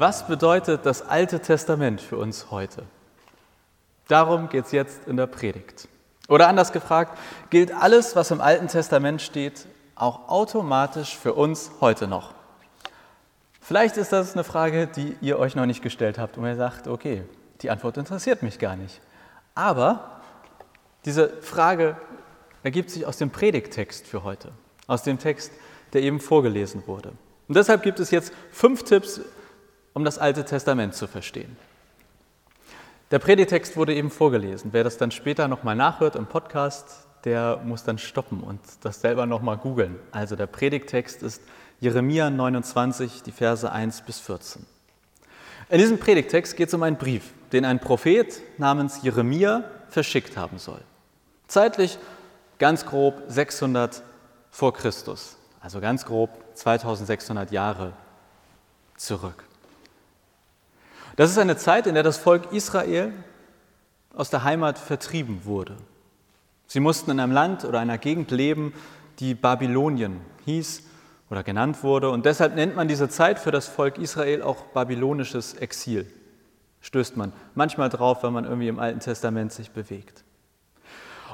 Was bedeutet das Alte Testament für uns heute? Darum geht es jetzt in der Predigt. Oder anders gefragt, gilt alles, was im Alten Testament steht, auch automatisch für uns heute noch? Vielleicht ist das eine Frage, die ihr euch noch nicht gestellt habt und ihr sagt, okay, die Antwort interessiert mich gar nicht. Aber diese Frage ergibt sich aus dem Predigtext für heute, aus dem Text, der eben vorgelesen wurde. Und deshalb gibt es jetzt fünf Tipps, um das Alte Testament zu verstehen. Der Predigtext wurde eben vorgelesen. Wer das dann später nochmal nachhört im Podcast, der muss dann stoppen und das selber nochmal googeln. Also der Predigtext ist Jeremia 29, die Verse 1 bis 14. In diesem Predigtext geht es um einen Brief, den ein Prophet namens Jeremia verschickt haben soll. Zeitlich ganz grob 600 vor Christus, also ganz grob 2600 Jahre zurück. Das ist eine Zeit, in der das Volk Israel aus der Heimat vertrieben wurde. Sie mussten in einem Land oder einer Gegend leben, die Babylonien hieß oder genannt wurde. Und deshalb nennt man diese Zeit für das Volk Israel auch babylonisches Exil. Stößt man manchmal drauf, wenn man irgendwie im Alten Testament sich bewegt.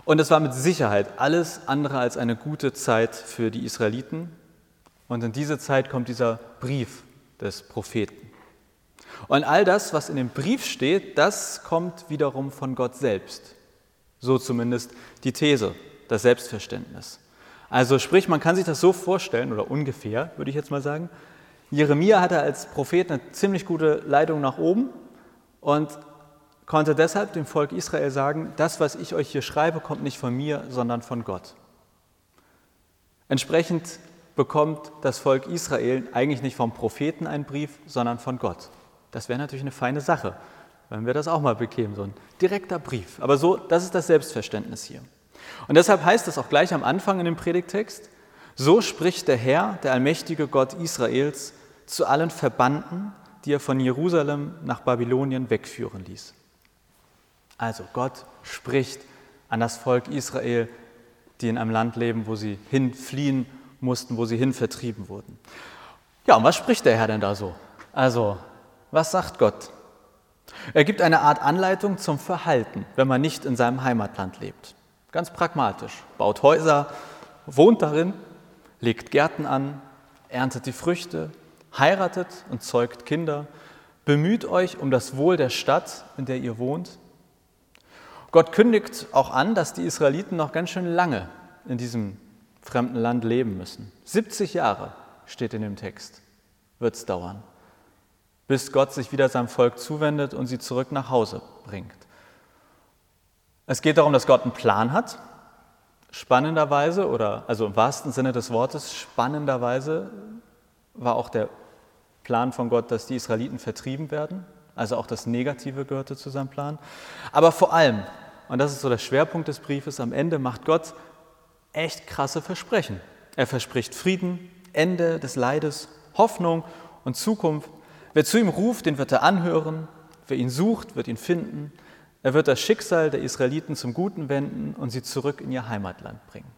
Und es war mit Sicherheit alles andere als eine gute Zeit für die Israeliten. Und in diese Zeit kommt dieser Brief des Propheten. Und all das, was in dem Brief steht, das kommt wiederum von Gott selbst. So zumindest die These, das Selbstverständnis. Also sprich, man kann sich das so vorstellen, oder ungefähr, würde ich jetzt mal sagen. Jeremia hatte als Prophet eine ziemlich gute Leitung nach oben und konnte deshalb dem Volk Israel sagen, das, was ich euch hier schreibe, kommt nicht von mir, sondern von Gott. Entsprechend bekommt das Volk Israel eigentlich nicht vom Propheten einen Brief, sondern von Gott. Das wäre natürlich eine feine Sache, wenn wir das auch mal bekämen, so ein direkter Brief. Aber so, das ist das Selbstverständnis hier. Und deshalb heißt es auch gleich am Anfang in dem Predigtext, so spricht der Herr, der allmächtige Gott Israels, zu allen Verbannten, die er von Jerusalem nach Babylonien wegführen ließ. Also Gott spricht an das Volk Israel, die in einem Land leben, wo sie hinfliehen mussten, wo sie hin vertrieben wurden. Ja, und was spricht der Herr denn da so? Also was sagt Gott? Er gibt eine Art Anleitung zum Verhalten, wenn man nicht in seinem Heimatland lebt. Ganz pragmatisch. Baut Häuser, wohnt darin, legt Gärten an, erntet die Früchte, heiratet und zeugt Kinder, bemüht euch um das Wohl der Stadt, in der ihr wohnt. Gott kündigt auch an, dass die Israeliten noch ganz schön lange in diesem fremden Land leben müssen. 70 Jahre steht in dem Text, wird es dauern bis Gott sich wieder seinem Volk zuwendet und sie zurück nach Hause bringt. Es geht darum, dass Gott einen Plan hat, spannenderweise, oder also im wahrsten Sinne des Wortes, spannenderweise war auch der Plan von Gott, dass die Israeliten vertrieben werden. Also auch das Negative gehörte zu seinem Plan. Aber vor allem, und das ist so der Schwerpunkt des Briefes, am Ende macht Gott echt krasse Versprechen. Er verspricht Frieden, Ende des Leides, Hoffnung und Zukunft Wer zu ihm ruft, den wird er anhören. Wer ihn sucht, wird ihn finden. Er wird das Schicksal der Israeliten zum Guten wenden und sie zurück in ihr Heimatland bringen.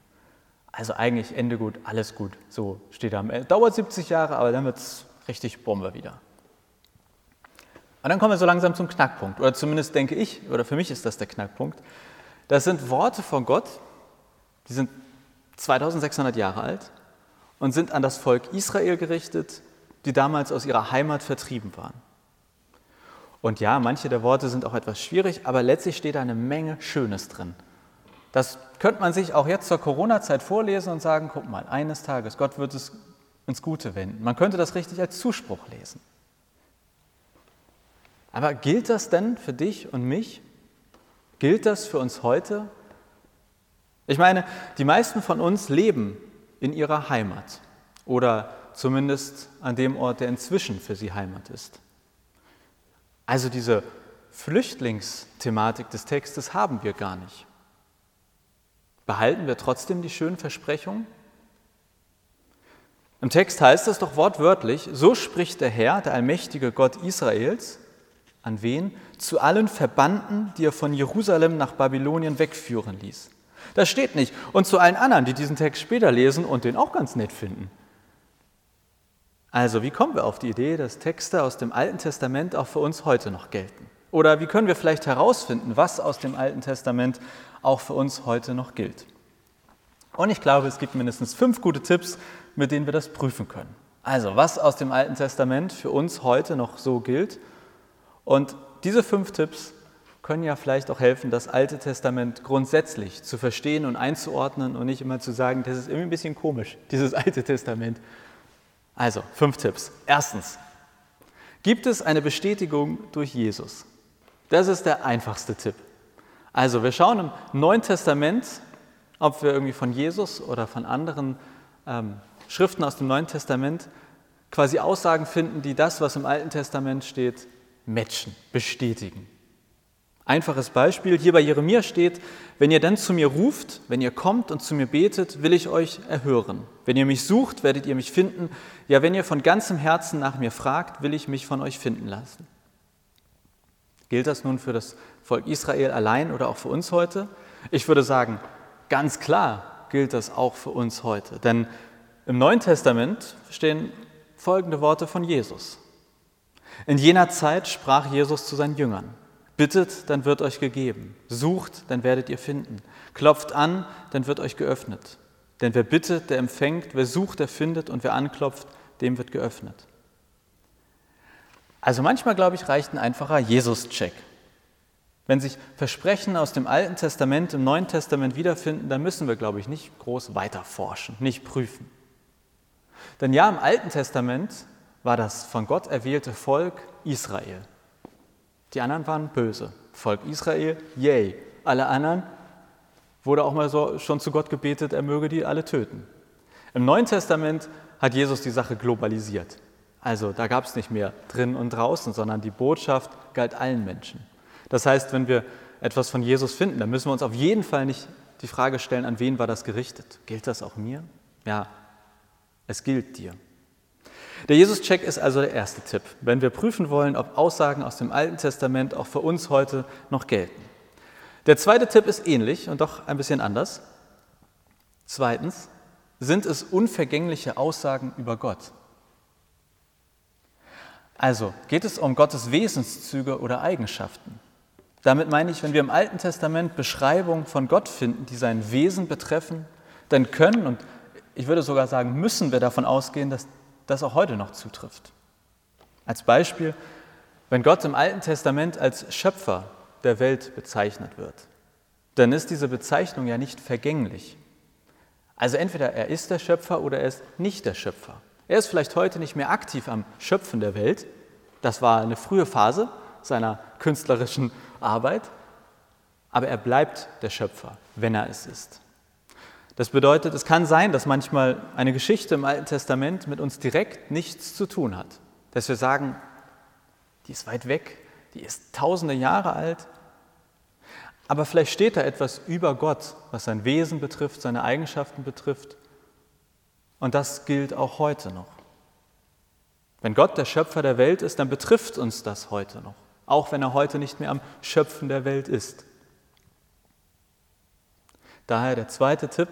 Also eigentlich Ende gut, alles gut. So steht er am Ende. Dauert 70 Jahre, aber dann wird es richtig Bombe wieder. Und dann kommen wir so langsam zum Knackpunkt. Oder zumindest denke ich, oder für mich ist das der Knackpunkt. Das sind Worte von Gott, die sind 2600 Jahre alt und sind an das Volk Israel gerichtet, die damals aus ihrer Heimat vertrieben waren. Und ja, manche der Worte sind auch etwas schwierig, aber letztlich steht da eine Menge Schönes drin. Das könnte man sich auch jetzt zur Corona-Zeit vorlesen und sagen, guck mal, eines Tages, Gott wird es ins Gute wenden. Man könnte das richtig als Zuspruch lesen. Aber gilt das denn für dich und mich? Gilt das für uns heute? Ich meine, die meisten von uns leben in ihrer Heimat oder zumindest an dem Ort, der inzwischen für sie Heimat ist. Also diese Flüchtlingsthematik des Textes haben wir gar nicht. Behalten wir trotzdem die schönen Versprechungen? Im Text heißt es doch wortwörtlich, so spricht der Herr, der allmächtige Gott Israels, an wen? Zu allen Verbannten, die er von Jerusalem nach Babylonien wegführen ließ. Das steht nicht. Und zu allen anderen, die diesen Text später lesen und den auch ganz nett finden. Also, wie kommen wir auf die Idee, dass Texte aus dem Alten Testament auch für uns heute noch gelten? Oder wie können wir vielleicht herausfinden, was aus dem Alten Testament auch für uns heute noch gilt? Und ich glaube, es gibt mindestens fünf gute Tipps, mit denen wir das prüfen können. Also, was aus dem Alten Testament für uns heute noch so gilt. Und diese fünf Tipps können ja vielleicht auch helfen, das Alte Testament grundsätzlich zu verstehen und einzuordnen und nicht immer zu sagen, das ist irgendwie ein bisschen komisch, dieses Alte Testament. Also, fünf Tipps. Erstens, gibt es eine Bestätigung durch Jesus? Das ist der einfachste Tipp. Also, wir schauen im Neuen Testament, ob wir irgendwie von Jesus oder von anderen ähm, Schriften aus dem Neuen Testament quasi Aussagen finden, die das, was im Alten Testament steht, matchen, bestätigen. Einfaches Beispiel, hier bei Jeremia steht, wenn ihr dann zu mir ruft, wenn ihr kommt und zu mir betet, will ich euch erhören. Wenn ihr mich sucht, werdet ihr mich finden. Ja, wenn ihr von ganzem Herzen nach mir fragt, will ich mich von euch finden lassen. Gilt das nun für das Volk Israel allein oder auch für uns heute? Ich würde sagen, ganz klar gilt das auch für uns heute. Denn im Neuen Testament stehen folgende Worte von Jesus. In jener Zeit sprach Jesus zu seinen Jüngern. Bittet, dann wird euch gegeben. Sucht, dann werdet ihr finden. Klopft an, dann wird euch geöffnet. Denn wer bittet, der empfängt, wer sucht, der findet und wer anklopft, dem wird geöffnet. Also manchmal, glaube ich, reicht ein einfacher Jesus-Check. Wenn sich Versprechen aus dem Alten Testament im Neuen Testament wiederfinden, dann müssen wir, glaube ich, nicht groß weiterforschen, nicht prüfen. Denn ja, im Alten Testament war das von Gott erwählte Volk Israel. Die anderen waren böse. Volk Israel, yay. Alle anderen wurde auch mal so schon zu Gott gebetet, er möge die alle töten. Im Neuen Testament hat Jesus die Sache globalisiert. Also da gab es nicht mehr drin und draußen, sondern die Botschaft galt allen Menschen. Das heißt, wenn wir etwas von Jesus finden, dann müssen wir uns auf jeden Fall nicht die Frage stellen, an wen war das gerichtet? Gilt das auch mir? Ja, es gilt dir. Der Jesus-Check ist also der erste Tipp, wenn wir prüfen wollen, ob Aussagen aus dem Alten Testament auch für uns heute noch gelten. Der zweite Tipp ist ähnlich und doch ein bisschen anders. Zweitens, sind es unvergängliche Aussagen über Gott? Also, geht es um Gottes Wesenszüge oder Eigenschaften? Damit meine ich, wenn wir im Alten Testament Beschreibungen von Gott finden, die sein Wesen betreffen, dann können und ich würde sogar sagen, müssen wir davon ausgehen, dass das auch heute noch zutrifft. Als Beispiel, wenn Gott im Alten Testament als Schöpfer der Welt bezeichnet wird, dann ist diese Bezeichnung ja nicht vergänglich. Also entweder er ist der Schöpfer oder er ist nicht der Schöpfer. Er ist vielleicht heute nicht mehr aktiv am Schöpfen der Welt. Das war eine frühe Phase seiner künstlerischen Arbeit. Aber er bleibt der Schöpfer, wenn er es ist. Das bedeutet, es kann sein, dass manchmal eine Geschichte im Alten Testament mit uns direkt nichts zu tun hat. Dass wir sagen, die ist weit weg, die ist tausende Jahre alt, aber vielleicht steht da etwas über Gott, was sein Wesen betrifft, seine Eigenschaften betrifft. Und das gilt auch heute noch. Wenn Gott der Schöpfer der Welt ist, dann betrifft uns das heute noch, auch wenn er heute nicht mehr am Schöpfen der Welt ist. Daher der zweite Tipp,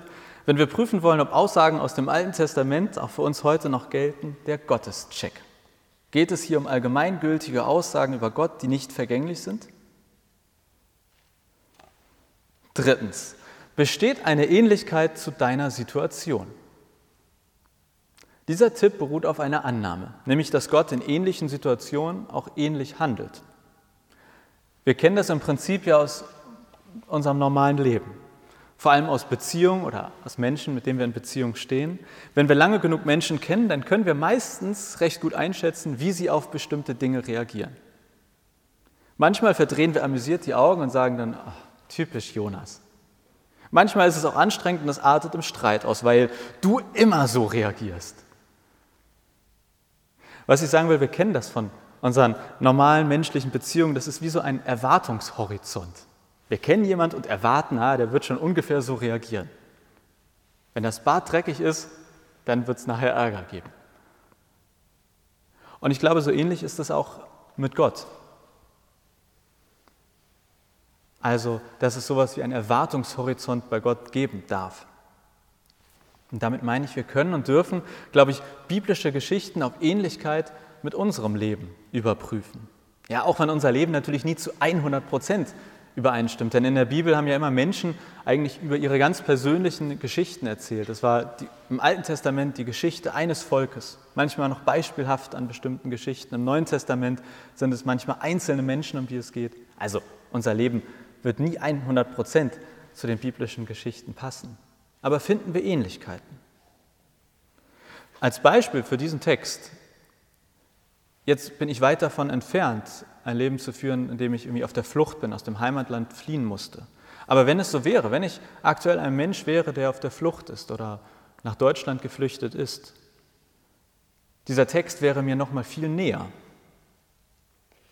wenn wir prüfen wollen, ob Aussagen aus dem Alten Testament auch für uns heute noch gelten, der Gottescheck. Geht es hier um allgemeingültige Aussagen über Gott, die nicht vergänglich sind? Drittens, besteht eine Ähnlichkeit zu deiner Situation? Dieser Tipp beruht auf einer Annahme, nämlich dass Gott in ähnlichen Situationen auch ähnlich handelt. Wir kennen das im Prinzip ja aus unserem normalen Leben vor allem aus Beziehungen oder aus Menschen, mit denen wir in Beziehung stehen. Wenn wir lange genug Menschen kennen, dann können wir meistens recht gut einschätzen, wie sie auf bestimmte Dinge reagieren. Manchmal verdrehen wir amüsiert die Augen und sagen dann, oh, typisch Jonas. Manchmal ist es auch anstrengend und es artet im Streit aus, weil du immer so reagierst. Was ich sagen will, wir kennen das von unseren normalen menschlichen Beziehungen, das ist wie so ein Erwartungshorizont. Wir kennen jemanden und erwarten, ah, der wird schon ungefähr so reagieren. Wenn das Bad dreckig ist, dann wird es nachher Ärger geben. Und ich glaube, so ähnlich ist es auch mit Gott. Also, dass es sowas wie einen Erwartungshorizont bei Gott geben darf. Und damit meine ich, wir können und dürfen, glaube ich, biblische Geschichten auf Ähnlichkeit mit unserem Leben überprüfen. Ja, auch wenn unser Leben natürlich nie zu 100 Prozent übereinstimmt. Denn in der Bibel haben ja immer Menschen eigentlich über ihre ganz persönlichen Geschichten erzählt. Das war die, im Alten Testament die Geschichte eines Volkes, manchmal noch beispielhaft an bestimmten Geschichten. Im Neuen Testament sind es manchmal einzelne Menschen, um die es geht. Also unser Leben wird nie 100 Prozent zu den biblischen Geschichten passen. Aber finden wir Ähnlichkeiten. Als Beispiel für diesen Text Jetzt bin ich weit davon entfernt, ein Leben zu führen, in dem ich irgendwie auf der Flucht bin, aus dem Heimatland fliehen musste. Aber wenn es so wäre, wenn ich aktuell ein Mensch wäre, der auf der Flucht ist oder nach Deutschland geflüchtet ist, dieser Text wäre mir noch mal viel näher.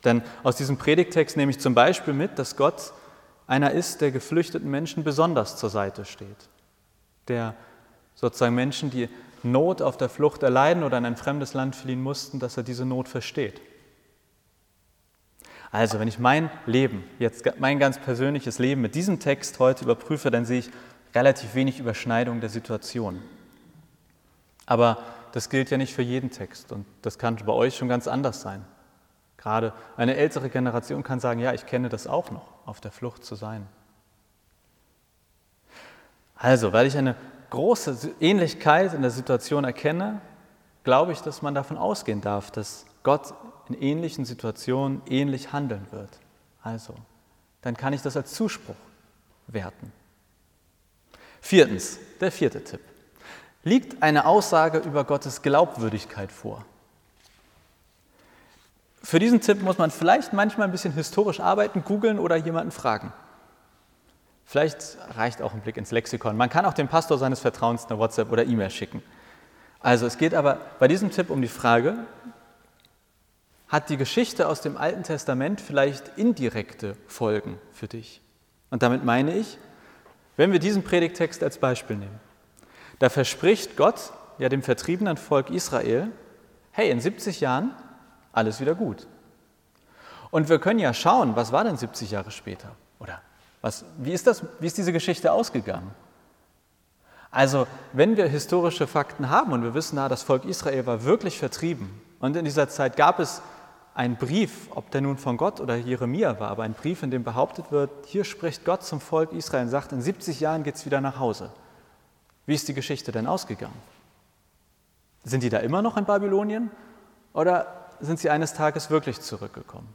Denn aus diesem Predigtext nehme ich zum Beispiel mit, dass Gott einer ist, der geflüchteten Menschen besonders zur Seite steht, der sozusagen Menschen, die Not auf der Flucht erleiden oder in ein fremdes Land fliehen mussten, dass er diese Not versteht. Also, wenn ich mein Leben, jetzt mein ganz persönliches Leben mit diesem Text heute überprüfe, dann sehe ich relativ wenig Überschneidung der Situation. Aber das gilt ja nicht für jeden Text und das kann bei euch schon ganz anders sein. Gerade eine ältere Generation kann sagen, ja, ich kenne das auch noch, auf der Flucht zu sein. Also, weil ich eine große Ähnlichkeit in der Situation erkenne, glaube ich, dass man davon ausgehen darf, dass Gott in ähnlichen Situationen ähnlich handeln wird. Also, dann kann ich das als Zuspruch werten. Viertens, der vierte Tipp. Liegt eine Aussage über Gottes Glaubwürdigkeit vor? Für diesen Tipp muss man vielleicht manchmal ein bisschen historisch arbeiten, googeln oder jemanden fragen. Vielleicht reicht auch ein Blick ins Lexikon. Man kann auch dem Pastor seines Vertrauens eine WhatsApp oder E-Mail schicken. Also es geht aber bei diesem Tipp um die Frage, hat die Geschichte aus dem Alten Testament vielleicht indirekte Folgen für dich? Und damit meine ich, wenn wir diesen Predigtext als Beispiel nehmen, da verspricht Gott ja dem vertriebenen Volk Israel, hey, in 70 Jahren alles wieder gut. Und wir können ja schauen, was war denn 70 Jahre später? Oder was, wie, ist das, wie ist diese Geschichte ausgegangen? Also, wenn wir historische Fakten haben und wir wissen, na, das Volk Israel war wirklich vertrieben und in dieser Zeit gab es einen Brief, ob der nun von Gott oder Jeremia war, aber ein Brief, in dem behauptet wird, hier spricht Gott zum Volk Israel und sagt, in 70 Jahren geht es wieder nach Hause. Wie ist die Geschichte denn ausgegangen? Sind die da immer noch in Babylonien oder sind sie eines Tages wirklich zurückgekommen?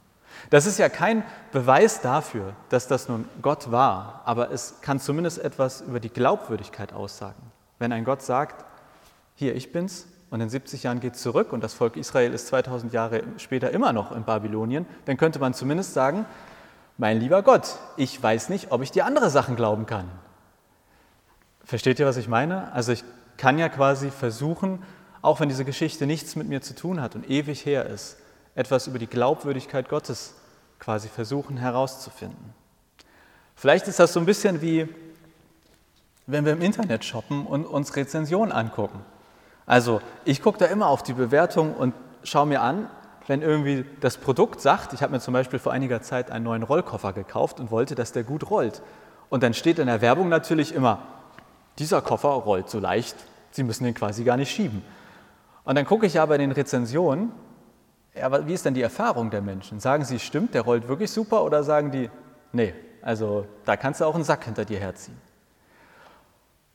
Das ist ja kein Beweis dafür, dass das nun Gott war, aber es kann zumindest etwas über die Glaubwürdigkeit aussagen. Wenn ein Gott sagt, hier, ich bin's, und in 70 Jahren geht zurück und das Volk Israel ist 2000 Jahre später immer noch in Babylonien, dann könnte man zumindest sagen, mein lieber Gott, ich weiß nicht, ob ich dir andere Sachen glauben kann. Versteht ihr, was ich meine? Also ich kann ja quasi versuchen, auch wenn diese Geschichte nichts mit mir zu tun hat und ewig her ist, etwas über die Glaubwürdigkeit Gottes quasi versuchen herauszufinden. Vielleicht ist das so ein bisschen wie, wenn wir im Internet shoppen und uns Rezensionen angucken. Also ich gucke da immer auf die Bewertung und schaue mir an, wenn irgendwie das Produkt sagt, ich habe mir zum Beispiel vor einiger Zeit einen neuen Rollkoffer gekauft und wollte, dass der gut rollt. Und dann steht in der Werbung natürlich immer, dieser Koffer rollt so leicht, Sie müssen den quasi gar nicht schieben. Und dann gucke ich aber in den Rezensionen ja, aber wie ist denn die Erfahrung der Menschen? Sagen sie, stimmt, der rollt wirklich super oder sagen die, nee, also da kannst du auch einen Sack hinter dir herziehen?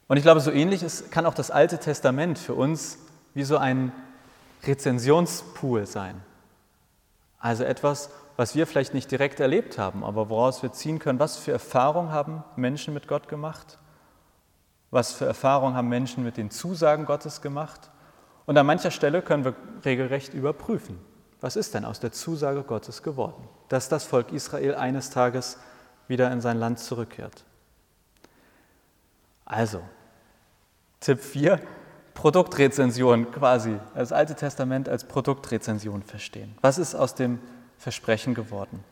Und ich glaube, so ähnlich ist, kann auch das Alte Testament für uns wie so ein Rezensionspool sein. Also etwas, was wir vielleicht nicht direkt erlebt haben, aber woraus wir ziehen können, was für Erfahrungen haben Menschen mit Gott gemacht, was für Erfahrungen haben Menschen mit den Zusagen Gottes gemacht. Und an mancher Stelle können wir regelrecht überprüfen, was ist denn aus der Zusage Gottes geworden? Dass das Volk Israel eines Tages wieder in sein Land zurückkehrt. Also, Tipp 4, Produktrezension quasi, das Alte Testament als Produktrezension verstehen. Was ist aus dem Versprechen geworden?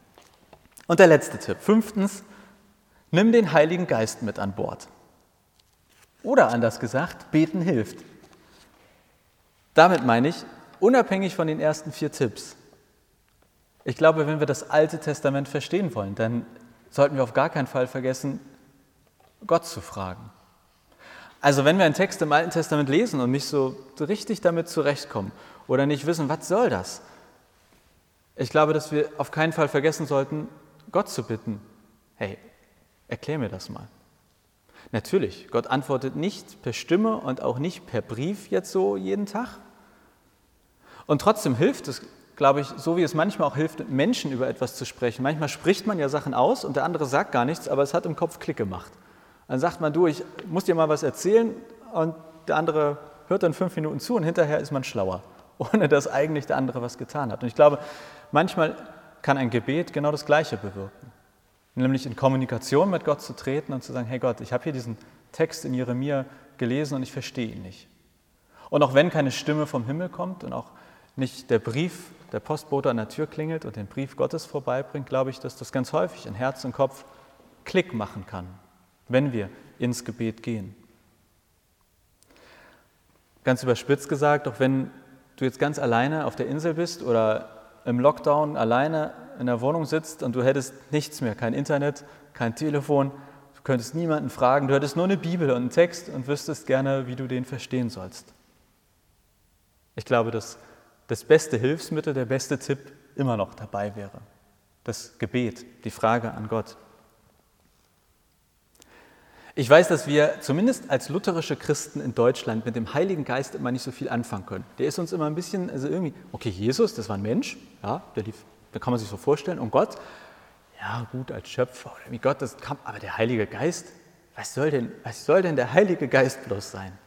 Und der letzte Tipp, fünftens, nimm den Heiligen Geist mit an Bord. Oder anders gesagt, beten hilft. Damit meine ich, unabhängig von den ersten vier Tipps. Ich glaube, wenn wir das Alte Testament verstehen wollen, dann sollten wir auf gar keinen Fall vergessen, Gott zu fragen. Also wenn wir einen Text im Alten Testament lesen und nicht so richtig damit zurechtkommen oder nicht wissen, was soll das? Ich glaube, dass wir auf keinen Fall vergessen sollten, Gott zu bitten, hey, erklär mir das mal. Natürlich, Gott antwortet nicht per Stimme und auch nicht per Brief jetzt so jeden Tag. Und trotzdem hilft es, glaube ich, so wie es manchmal auch hilft, Menschen über etwas zu sprechen. Manchmal spricht man ja Sachen aus und der andere sagt gar nichts, aber es hat im Kopf Klick gemacht. Dann sagt man, du, ich muss dir mal was erzählen und der andere hört dann fünf Minuten zu und hinterher ist man schlauer, ohne dass eigentlich der andere was getan hat. Und ich glaube, manchmal kann ein Gebet genau das Gleiche bewirken. Nämlich in Kommunikation mit Gott zu treten und zu sagen, hey Gott, ich habe hier diesen Text in Jeremia gelesen und ich verstehe ihn nicht. Und auch wenn keine Stimme vom Himmel kommt und auch nicht der Brief, der Postbote an der Tür klingelt und den Brief Gottes vorbeibringt, glaube ich, dass das ganz häufig in Herz und Kopf Klick machen kann, wenn wir ins Gebet gehen. Ganz überspitzt gesagt, auch wenn du jetzt ganz alleine auf der Insel bist oder im Lockdown alleine in der Wohnung sitzt und du hättest nichts mehr, kein Internet, kein Telefon, du könntest niemanden fragen, du hättest nur eine Bibel und einen Text und wüsstest gerne, wie du den verstehen sollst. Ich glaube, dass das beste Hilfsmittel, der beste Tipp immer noch dabei wäre. Das Gebet, die Frage an Gott. Ich weiß, dass wir zumindest als lutherische Christen in Deutschland mit dem Heiligen Geist immer nicht so viel anfangen können. Der ist uns immer ein bisschen, also irgendwie, okay, Jesus, das war ein Mensch, ja, der lief, da kann man sich so vorstellen, und Gott, ja, gut, als Schöpfer, oder wie Gott das kam, aber der Heilige Geist, was soll denn, was soll denn der Heilige Geist bloß sein?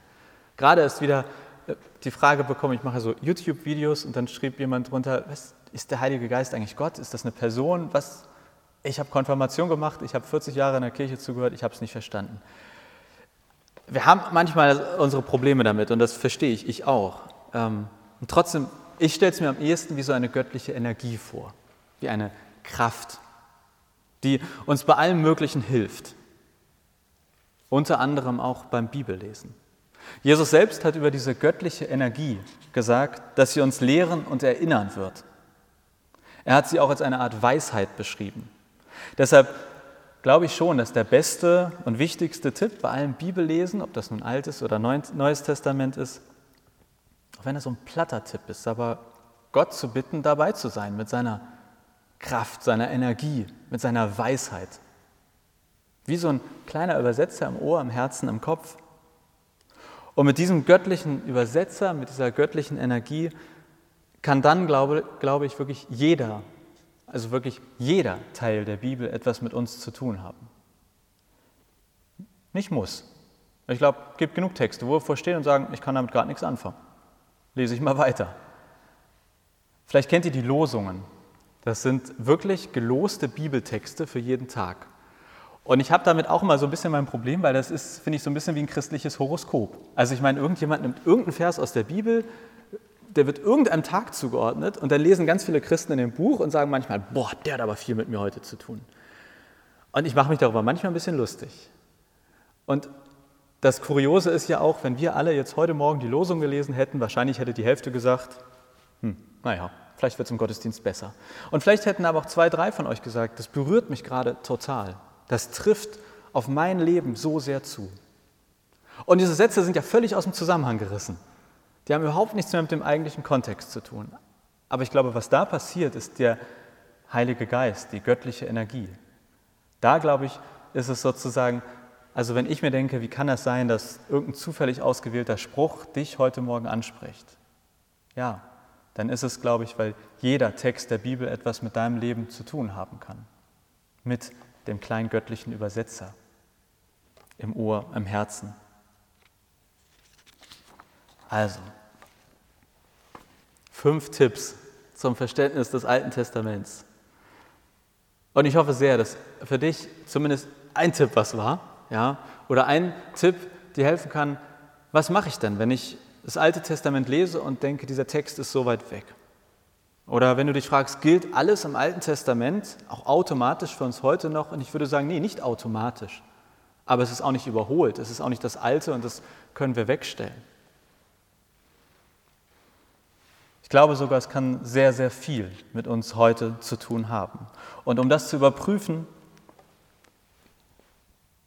Gerade ist wieder die Frage bekommen, ich mache so YouTube-Videos und dann schrieb jemand drunter, was ist der Heilige Geist eigentlich Gott? Ist das eine Person? Was, ich habe Konfirmation gemacht, ich habe 40 Jahre in der Kirche zugehört, ich habe es nicht verstanden. Wir haben manchmal unsere Probleme damit und das verstehe ich, ich auch. Ähm, und trotzdem, ich stelle es mir am ehesten wie so eine göttliche Energie vor, wie eine Kraft, die uns bei allem Möglichen hilft. Unter anderem auch beim Bibellesen. Jesus selbst hat über diese göttliche Energie gesagt, dass sie uns lehren und erinnern wird. Er hat sie auch als eine Art Weisheit beschrieben. Deshalb glaube ich schon, dass der beste und wichtigste Tipp bei allem Bibellesen, ob das nun Altes oder Neues Testament ist, auch wenn es so ein platter Tipp ist, aber Gott zu bitten, dabei zu sein mit seiner Kraft, seiner Energie, mit seiner Weisheit. Wie so ein kleiner Übersetzer im Ohr, im Herzen, im Kopf. Und mit diesem göttlichen Übersetzer, mit dieser göttlichen Energie, kann dann, glaube, glaube ich, wirklich jeder also wirklich jeder Teil der Bibel etwas mit uns zu tun haben. Nicht muss. Ich glaube, es gibt genug Texte, wo wir vorstehen und sagen, ich kann damit gerade nichts anfangen. Lese ich mal weiter. Vielleicht kennt ihr die Losungen. Das sind wirklich geloste Bibeltexte für jeden Tag. Und ich habe damit auch immer so ein bisschen mein Problem, weil das ist, finde ich, so ein bisschen wie ein christliches Horoskop. Also ich meine, irgendjemand nimmt irgendeinen Vers aus der Bibel, der wird irgendeinem Tag zugeordnet und dann lesen ganz viele Christen in dem Buch und sagen manchmal, boah, der hat aber viel mit mir heute zu tun. Und ich mache mich darüber manchmal ein bisschen lustig. Und das Kuriose ist ja auch, wenn wir alle jetzt heute Morgen die Losung gelesen hätten, wahrscheinlich hätte die Hälfte gesagt, hm, naja, vielleicht wird es im Gottesdienst besser. Und vielleicht hätten aber auch zwei, drei von euch gesagt, das berührt mich gerade total. Das trifft auf mein Leben so sehr zu. Und diese Sätze sind ja völlig aus dem Zusammenhang gerissen. Die haben überhaupt nichts mehr mit dem eigentlichen Kontext zu tun. Aber ich glaube, was da passiert, ist der Heilige Geist, die göttliche Energie. Da, glaube ich, ist es sozusagen, also wenn ich mir denke, wie kann das sein, dass irgendein zufällig ausgewählter Spruch dich heute Morgen anspricht? Ja, dann ist es, glaube ich, weil jeder Text der Bibel etwas mit deinem Leben zu tun haben kann. Mit dem kleinen göttlichen Übersetzer im Ohr, im Herzen. Also, fünf Tipps zum Verständnis des Alten Testaments. Und ich hoffe sehr, dass für dich zumindest ein Tipp was war, ja, oder ein Tipp dir helfen kann, was mache ich denn, wenn ich das Alte Testament lese und denke, dieser Text ist so weit weg? Oder wenn du dich fragst, gilt alles im Alten Testament auch automatisch für uns heute noch? Und ich würde sagen, nee, nicht automatisch. Aber es ist auch nicht überholt, es ist auch nicht das Alte und das können wir wegstellen. Ich glaube sogar, es kann sehr, sehr viel mit uns heute zu tun haben. Und um das zu überprüfen,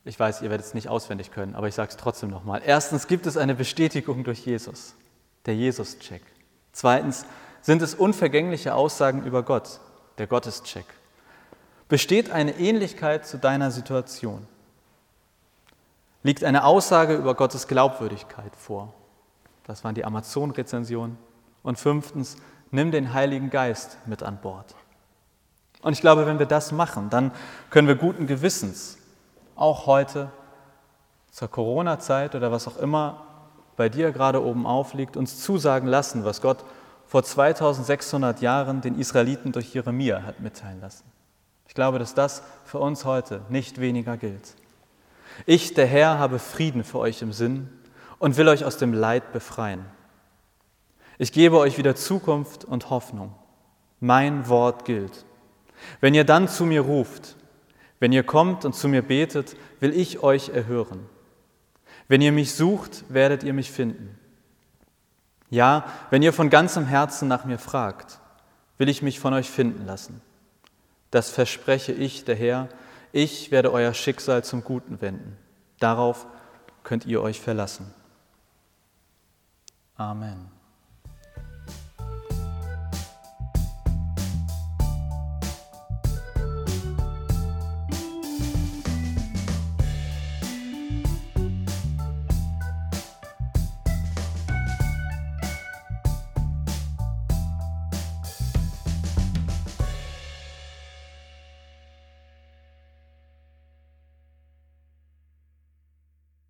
Ich weiß, ihr werdet es nicht auswendig können, aber ich sage es trotzdem nochmal. Erstens gibt es eine Bestätigung durch Jesus, der Jesus-Check. Zweitens sind es unvergängliche Aussagen über Gott, der Gottescheck. Besteht eine Ähnlichkeit zu deiner Situation? Liegt eine Aussage über Gottes Glaubwürdigkeit vor? Das waren die Amazon-Rezensionen. Und fünftens, nimm den Heiligen Geist mit an Bord. Und ich glaube, wenn wir das machen, dann können wir guten Gewissens auch heute zur Corona-Zeit oder was auch immer bei dir gerade oben aufliegt, uns zusagen lassen, was Gott vor 2600 Jahren den Israeliten durch Jeremia hat mitteilen lassen. Ich glaube, dass das für uns heute nicht weniger gilt. Ich, der Herr, habe Frieden für euch im Sinn und will euch aus dem Leid befreien. Ich gebe euch wieder Zukunft und Hoffnung. Mein Wort gilt. Wenn ihr dann zu mir ruft, wenn ihr kommt und zu mir betet, will ich euch erhören. Wenn ihr mich sucht, werdet ihr mich finden. Ja, wenn ihr von ganzem Herzen nach mir fragt, will ich mich von euch finden lassen. Das verspreche ich, der Herr, ich werde euer Schicksal zum Guten wenden. Darauf könnt ihr euch verlassen. Amen.